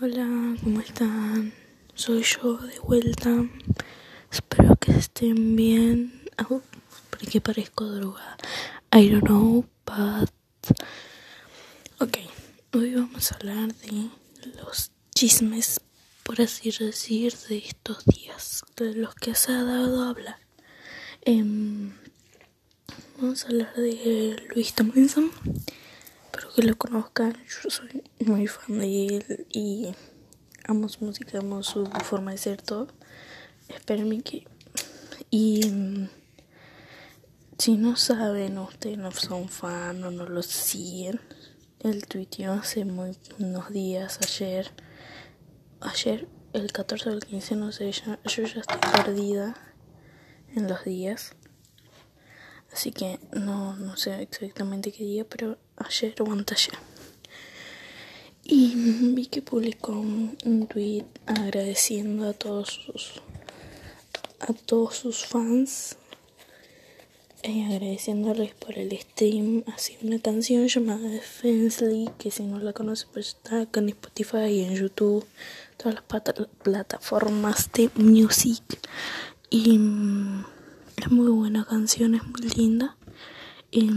Hola, ¿cómo están? Soy yo de vuelta. Espero que estén bien. Oh, porque parezco drogada. I don't know, but. Ok, hoy vamos a hablar de los chismes, por así decir, de estos días, de los que se ha dado a hablar. Em, vamos a hablar de Luis Tomlinson espero que lo conozcan. Yo soy muy fan de él y amo su música, amo su forma de ser todo. Espérenme que. Y. Mm, si no saben, ustedes no son fan o no lo siguen, el tuiteó hace muy, unos días, ayer. Ayer, el 14 o el 15, no sé, ya, yo ya estoy perdida en los días. Así que no, no sé exactamente qué día, pero ayer o anteayer. Y vi que publicó un, tweet agradeciendo a todos sus a todos sus fans eh, agradeciéndoles por el stream así una canción llamada Defensely que si no la conoce pues está acá en Spotify y en YouTube todas las plataformas de music y mm, es muy buena canción es muy linda y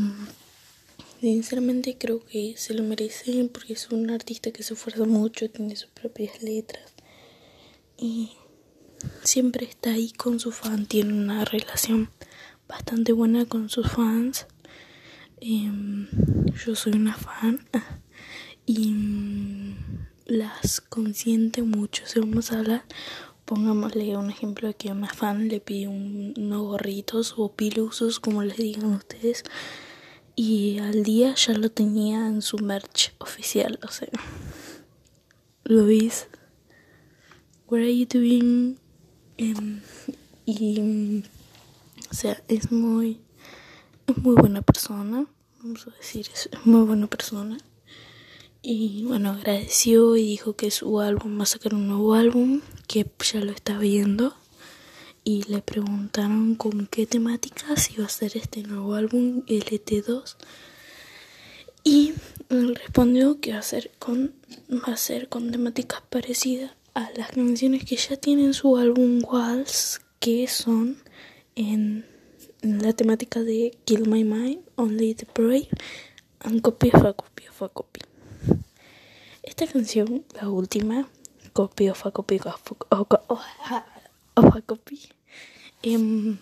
Sinceramente creo que se lo merecen porque es un artista que se esfuerza mucho, tiene sus propias letras y siempre está ahí con su fan, tiene una relación bastante buena con sus fans. Em, yo soy una fan y mm, las consiente mucho. Si vamos a hablar, pongámosle un ejemplo de que una fan le pide unos gorritos o pilusos, como les digan ustedes y al día ya lo tenía en su merch oficial, o sea, Luis, what are you doing? Em, y, o sea, es muy, es muy buena persona, vamos a decir, es muy buena persona. Y bueno, agradeció y dijo que su álbum va a sacar un nuevo álbum, que ya lo está viendo y le preguntaron con qué temáticas iba a ser este nuevo álbum LT2 y respondió que va a ser con va a ser con temáticas parecidas a las canciones que ya tienen su álbum Waltz que son en, la temática de Kill My Mind, Only the Brave and Copy of a Copy of a Copy. Esta canción, la última, Copy of a Copy of a Copy Em,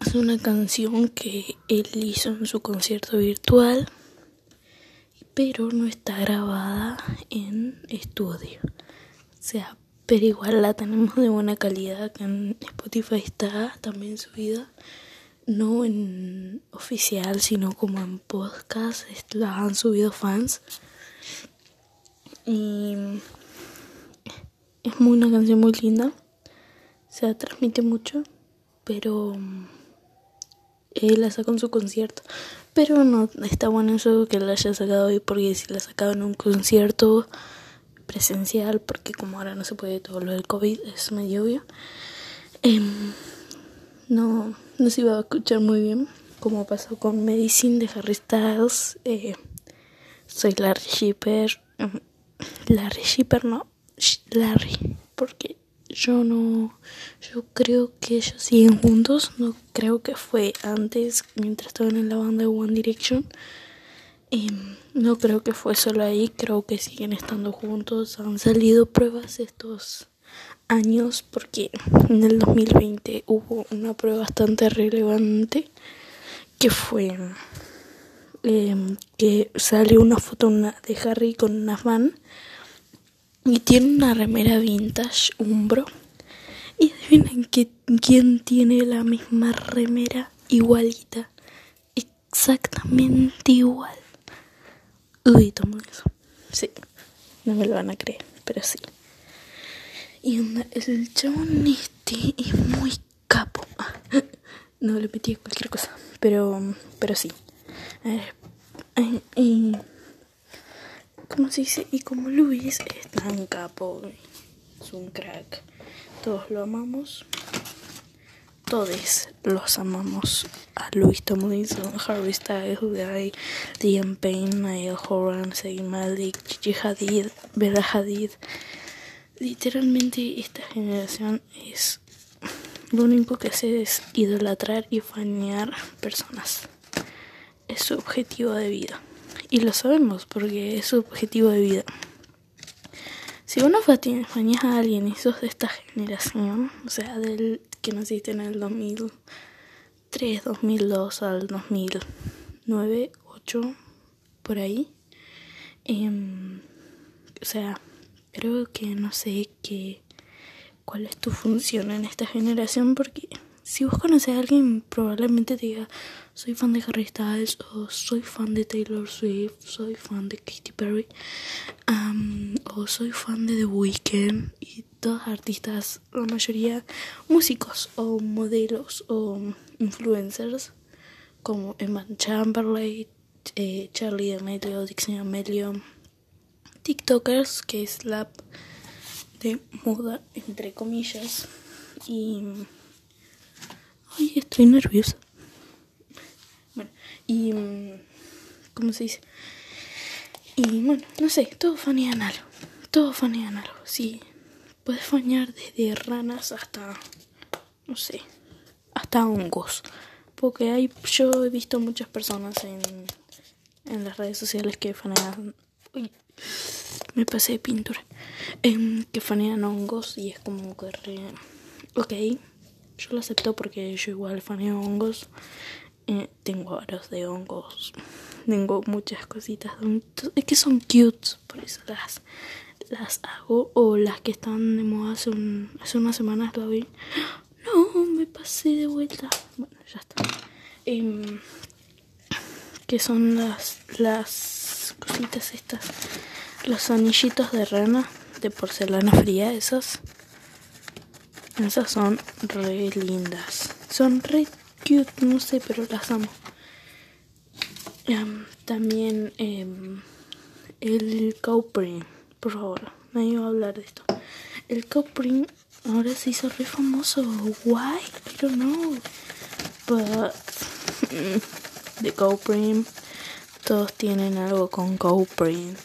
es una canción que él hizo en su concierto virtual, pero no está grabada en estudio. O sea, pero igual la tenemos de buena calidad, que en Spotify está también subida, no en oficial, sino como en podcast, la han subido fans. Y es muy una canción muy linda se transmite mucho, pero él la sacó en su concierto. Pero no está bueno eso que la haya sacado hoy, porque si la sacaba en un concierto presencial, porque como ahora no se puede todo lo del COVID, es medio obvio, em, no, no se iba a escuchar muy bien, como pasó con Medicine de Harry Styles. Eh, soy Larry Shipper. Larry Shipper, no, Larry, porque yo no, yo creo que ellos siguen juntos, no creo que fue antes mientras estaban en la banda de One Direction. Em, no creo que fue solo ahí, creo que siguen estando juntos. Han salido pruebas estos años porque en el 2020 hubo una prueba bastante relevante que fue em, que salió una foto de Harry con una fan y tiene una remera vintage Umbro. Y adivinen quién tiene la misma remera igualita. Exactamente igual. Uy, tomo eso. Sí, no me lo van a creer, pero sí. Y el chabón este es muy capo. No le metí cualquier cosa, pero, pero sí. A ver, y ¿Cómo se dice? Y como Luis es tan capo, es un crack, todos lo amamos. todos los amamos a Louis Tomlinson, Harry Styles, Guy, Liam Payne, Niall Horan, Zayn Malik, Gigi Hadid, Bella Hadid. Literalmente esta generación es lo único que hace es idolatrar y fanear personas. Es su objetivo de vida. Y lo sabemos porque es su objetivo de vida. Si uno faneas a alguien y sos de esta generación, o sea, del que naciste en el 2003, 2002 al 2009, 8, por ahí, em, o sea, creo que no sé qué, cuál es tu función en esta generación porque si vos conoces a alguien probablemente te diga soy fan de Harry Styles o soy fan de Taylor Swift, soy fan de Katy Perry o soy fan de The Weeknd y todos artistas, la mayoría músicos o modelos o influencers como Emma Chamberlain, eh, Charlie D'Amelio, Dixie D'Amelio, TikTokers que es la de moda entre comillas y estoy nerviosa. Bueno, y. ¿Cómo se dice? Y bueno, no sé, todos fanean algo. Todos fanean algo. Sí, puedes fanear desde ranas hasta. No sé, hasta hongos. Porque hay, yo he visto muchas personas en, en las redes sociales que fanean. Uy, me pasé de pintura. Em, que fanean hongos y es como que. Re, ok yo lo acepto porque yo igual faneo hongos. Eh, tengo aros de hongos. Tengo muchas cositas. Es que son cute, por eso las, las hago. O las que están de moda hace, un, hace unas semanas lo vi. No, me pasé de vuelta. Bueno, ya está. Eh, que son las, las cositas estas. Los anillitos de rana de porcelana fría, esas. Esas son re lindas. Son re cute, no sé, pero las amo. también em, el cowprint, por favor, me iba a hablar de esto. El cowprint ahora se hizo re famoso. Why? I don't know. But the cowprint, todos tienen algo con cowprint.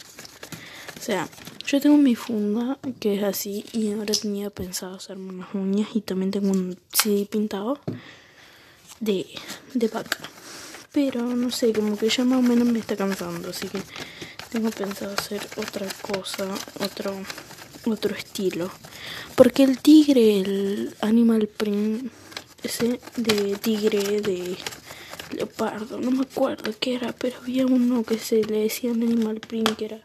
O sea, yo tengo mi funda que es así y ahora tenía pensado hacerme unas uñas y también tengo un CD pintado de, de vaca. Pero no sé, como que ya más o menos me está cansando, así que tengo pensado hacer otra cosa, otro, otro estilo. Porque el tigre, el animal print, ese de tigre, de leopardo, no me acuerdo qué era, pero había uno que se le decía animal print que era,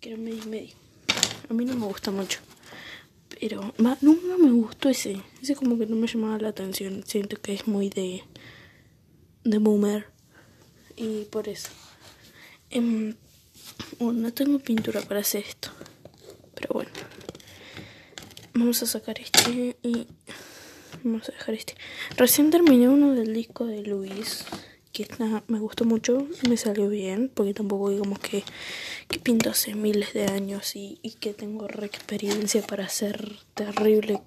que era medio medio. A mí no me gusta mucho. Pero nunca me gustó ese. Ese como que no me llamaba la atención. Siento que es muy de... De boomer. Y por eso. Em, no tengo pintura para hacer esto. Pero bueno. Vamos a sacar este y... Vamos a dejar este. Recién terminé uno del disco de Luis que me gustó mucho, me salió bien, porque tampoco digamos que, que pinto hace miles de años y, que tengo re experiencia para hacer terrible,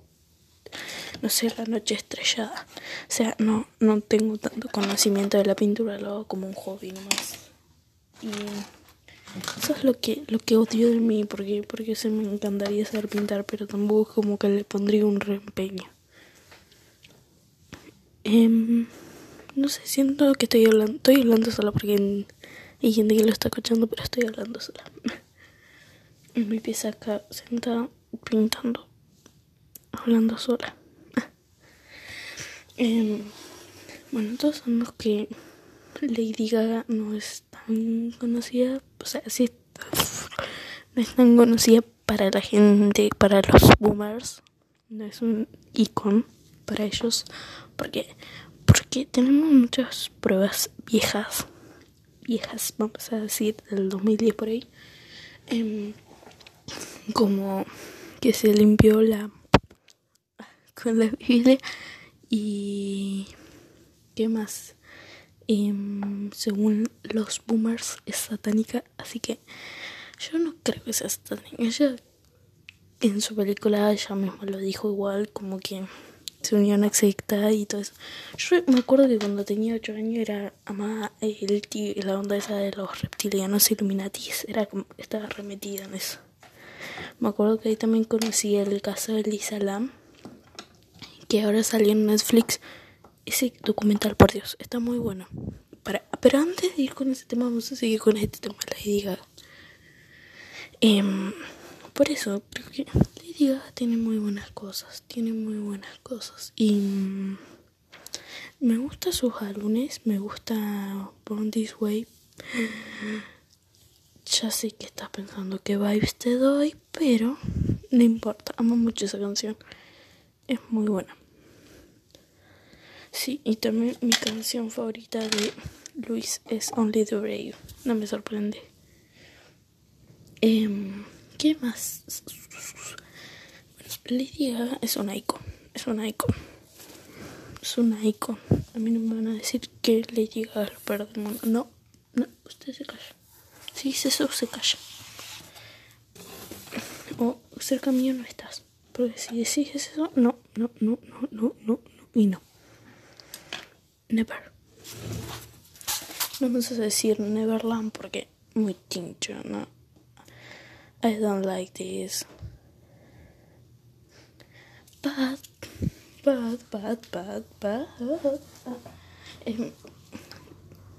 no sé, la noche estrellada. O sea, no, no tengo tanto conocimiento de la pintura, lo hago como un hobby nomás. Y eso es lo que, lo que odio de mí, porque, porque se me encantaría saber pintar, pero tampoco como que le pondría un reempeño. Eh, no sé, siento que estoy hablando, estoy hablando sola porque hay gente que lo está escuchando, pero estoy hablando sola. Mi pieza acá, sentada, pintando, hablando sola. Em, bueno, todos sabemos que Lady Gaga no es tan conocida, o sea, sí, no es tan conocida para la gente, para los boomers, no es un icon para ellos, porque porque tenemos muchas pruebas viejas, viejas, vamos a decir, del 2010 por ahí, em, como que se limpió la con la Biblia y qué más em, según los boomers es satánica así que yo no creo que sea satánica. Ella en su película ella misma lo dijo igual como que su unión exacta y todo eso. Yo me acuerdo que cuando tenía 8 años era amaba el la onda esa de los reptilianos Illuminatis, era como, estaba remetida en eso. Me acuerdo que ahí también conocí el caso de Lisa Lam, que ahora salió en Netflix. Ese documental, por Dios, está muy bueno. Para, pero antes de ir con ese tema, vamos a seguir con este tema, Lady Gaga. Eh, por eso, porque Lady Tiene muy buenas cosas, tiene muy buenas cosas. Y mm, me gusta sus álbumes, me gusta Born This Way. Ya sé que estás pensando que vibes te doy, pero no importa, amo mucho esa canción. Es muy buena. Sí, y también mi canción favorita de Luis es Only the Brave. No me sorprende. Eh, ¿Qué más? Lady Gaga es una icon. Es una icon. Es una icon. A mí no me van a decir que Lady Gaga es lo peor del mundo. No, no, usted se calla. Si dice eso, se calla. O cerca mío no estás. Porque si decís eso, no, no, no, no, no, no, no y no. Never. No vamos a decir Neverland porque muy tincho, ¿no? I don't like this. Bad, bad, bad, bad, bad.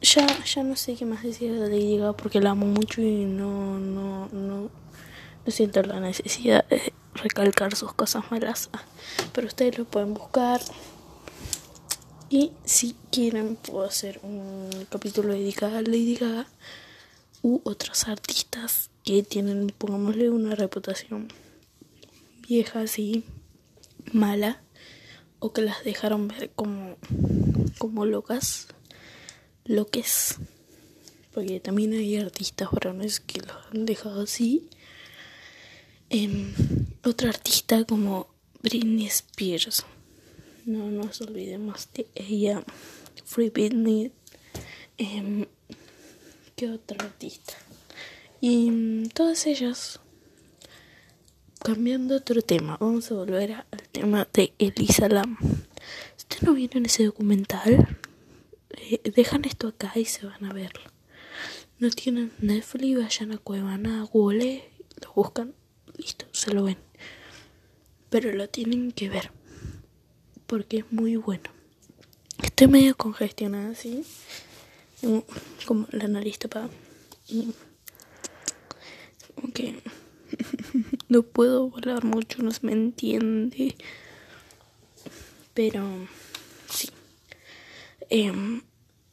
Ya, ya no sé qué más decir de Lady Gaga porque la amo mucho y no, no, no, no siento la necesidad de recalcar sus cosas malas. Pero ustedes lo pueden buscar. Y si quieren puedo hacer un capítulo dedicado a Lady Gaga u otros artistas que tienen, pongámosle, una reputación vieja así, mala, o que las dejaron ver como, como locas, loques, porque también hay artistas varones que los han dejado así. Eh, otra artista como Britney Spears, no nos olvidemos de ella, Free Britney. Eh, ¿Qué otra artista? Y mm, todas ellas, cambiando otro tema, vamos a volver al tema de Elisa Lam. Si ustedes no vieron ese documental, eh, dejan esto acá y se van a verlo. No tienen Netflix, vayan a Cuevana, a Google, lo buscan, listo, se lo ven. Pero lo tienen que ver, porque es muy bueno. Estoy medio congestionada así, como la nariz tapada que no puedo volar mucho, no se me entiende. Pero sí. Em,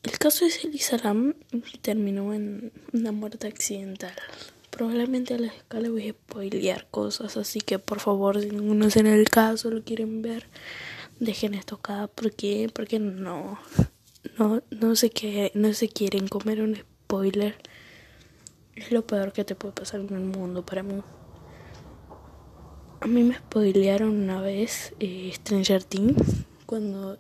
el caso de Elisa Lam terminó en una muerte accidental. Probablemente a la escala voy a spoilear cosas, así que por favor, si ninguno es en el caso, lo quieren ver, dejen esto acá, porque, porque no, no, no sé qué, no se quieren comer un spoiler es lo peor que te puede pasar en el mundo para mí. A mí me spoilearon una vez eh, Stranger Things cuando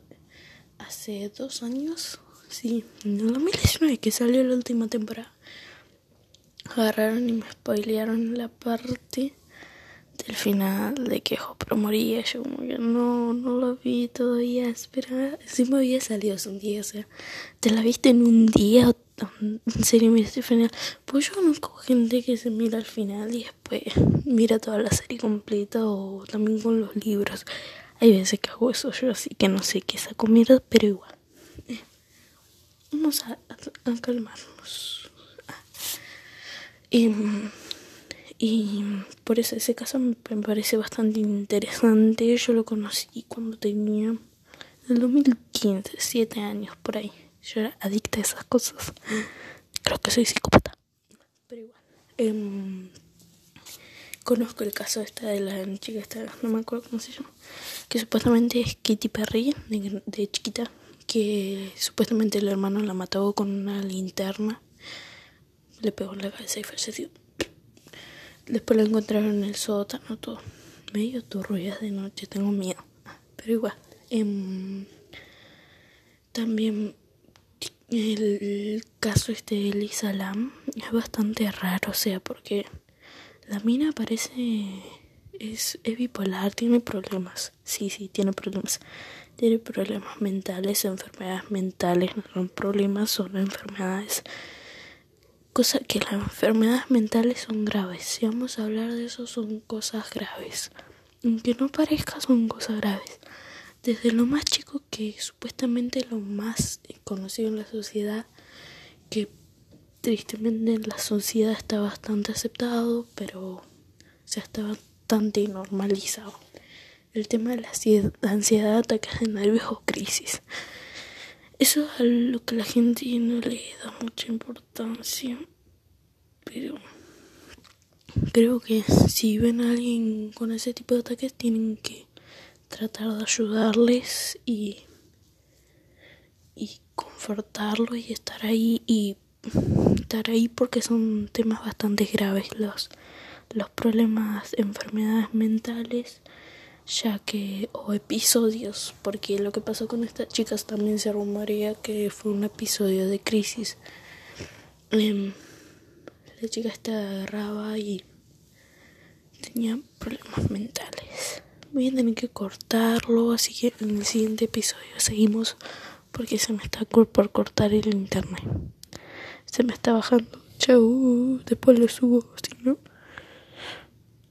hace dos años, sí, en el 2019 que salió la última temporada. Agarraron y me spoilearon la parte del final de que Hopper moría. Yo como que no, no lo vi todavía. Espera, sí me había salido hace un día, o sea, ¿te la viste en un día en serio mira este final. Pues yo conozco gente que se mira al final y después mira toda la serie completa o también con los libros. Hay veces que hago eso yo, así que no sé qué esa comida, pero igual. vamos a, calmarnos. y por eso ese caso me parece bastante interesante. Yo lo conocí cuando tenía en el 2015, 7 años por ahí. Yo era adicta a esas cosas. Creo que soy psicópata. Pero igual. Em, conozco el caso esta de la chica esta, no me acuerdo cómo se llama, que supuestamente es Kitty Perry, de, chiquita, que supuestamente el hermano la mató con una linterna, le pegó en la cabeza y falleció. Después la encontraron en el sótano, todo. Medio turruidas de noche, tengo miedo. Pero igual. Em, también el caso este de Lisa Lam es bastante raro, o sea, porque la mina parece es, bipolar, tiene problemas. Sí, sí, tiene problemas. Tiene problemas mentales, enfermedades mentales, no son problemas, son enfermedades. Cosa que las enfermedades mentales son graves. Si vamos a hablar de eso, son cosas graves. Aunque no parezca, son cosas graves. Desde lo más chico que supuestamente lo más conocido en la sociedad, que tristemente en la sociedad está bastante aceptado, pero se está bastante normalizado. El tema de la ansiedad, ataques de nervios o crisis. Eso es a lo que la gente no le da mucha importancia. Pero creo que si ven a alguien con ese tipo de ataques tienen que tratar de ayudarles y y confortarlos y estar ahí y estar ahí porque son temas bastante graves los, los problemas, enfermedades mentales, ya que, o episodios, porque lo que pasó con estas chicas también se rumorea que fue un episodio de crisis. Em, la chica estaba agarraba y tenía problemas mentales. Voy a tener que cortarlo, así que en el siguiente episodio seguimos porque se me está por cortar el internet se me está bajando. Chau, después lo subo, si no.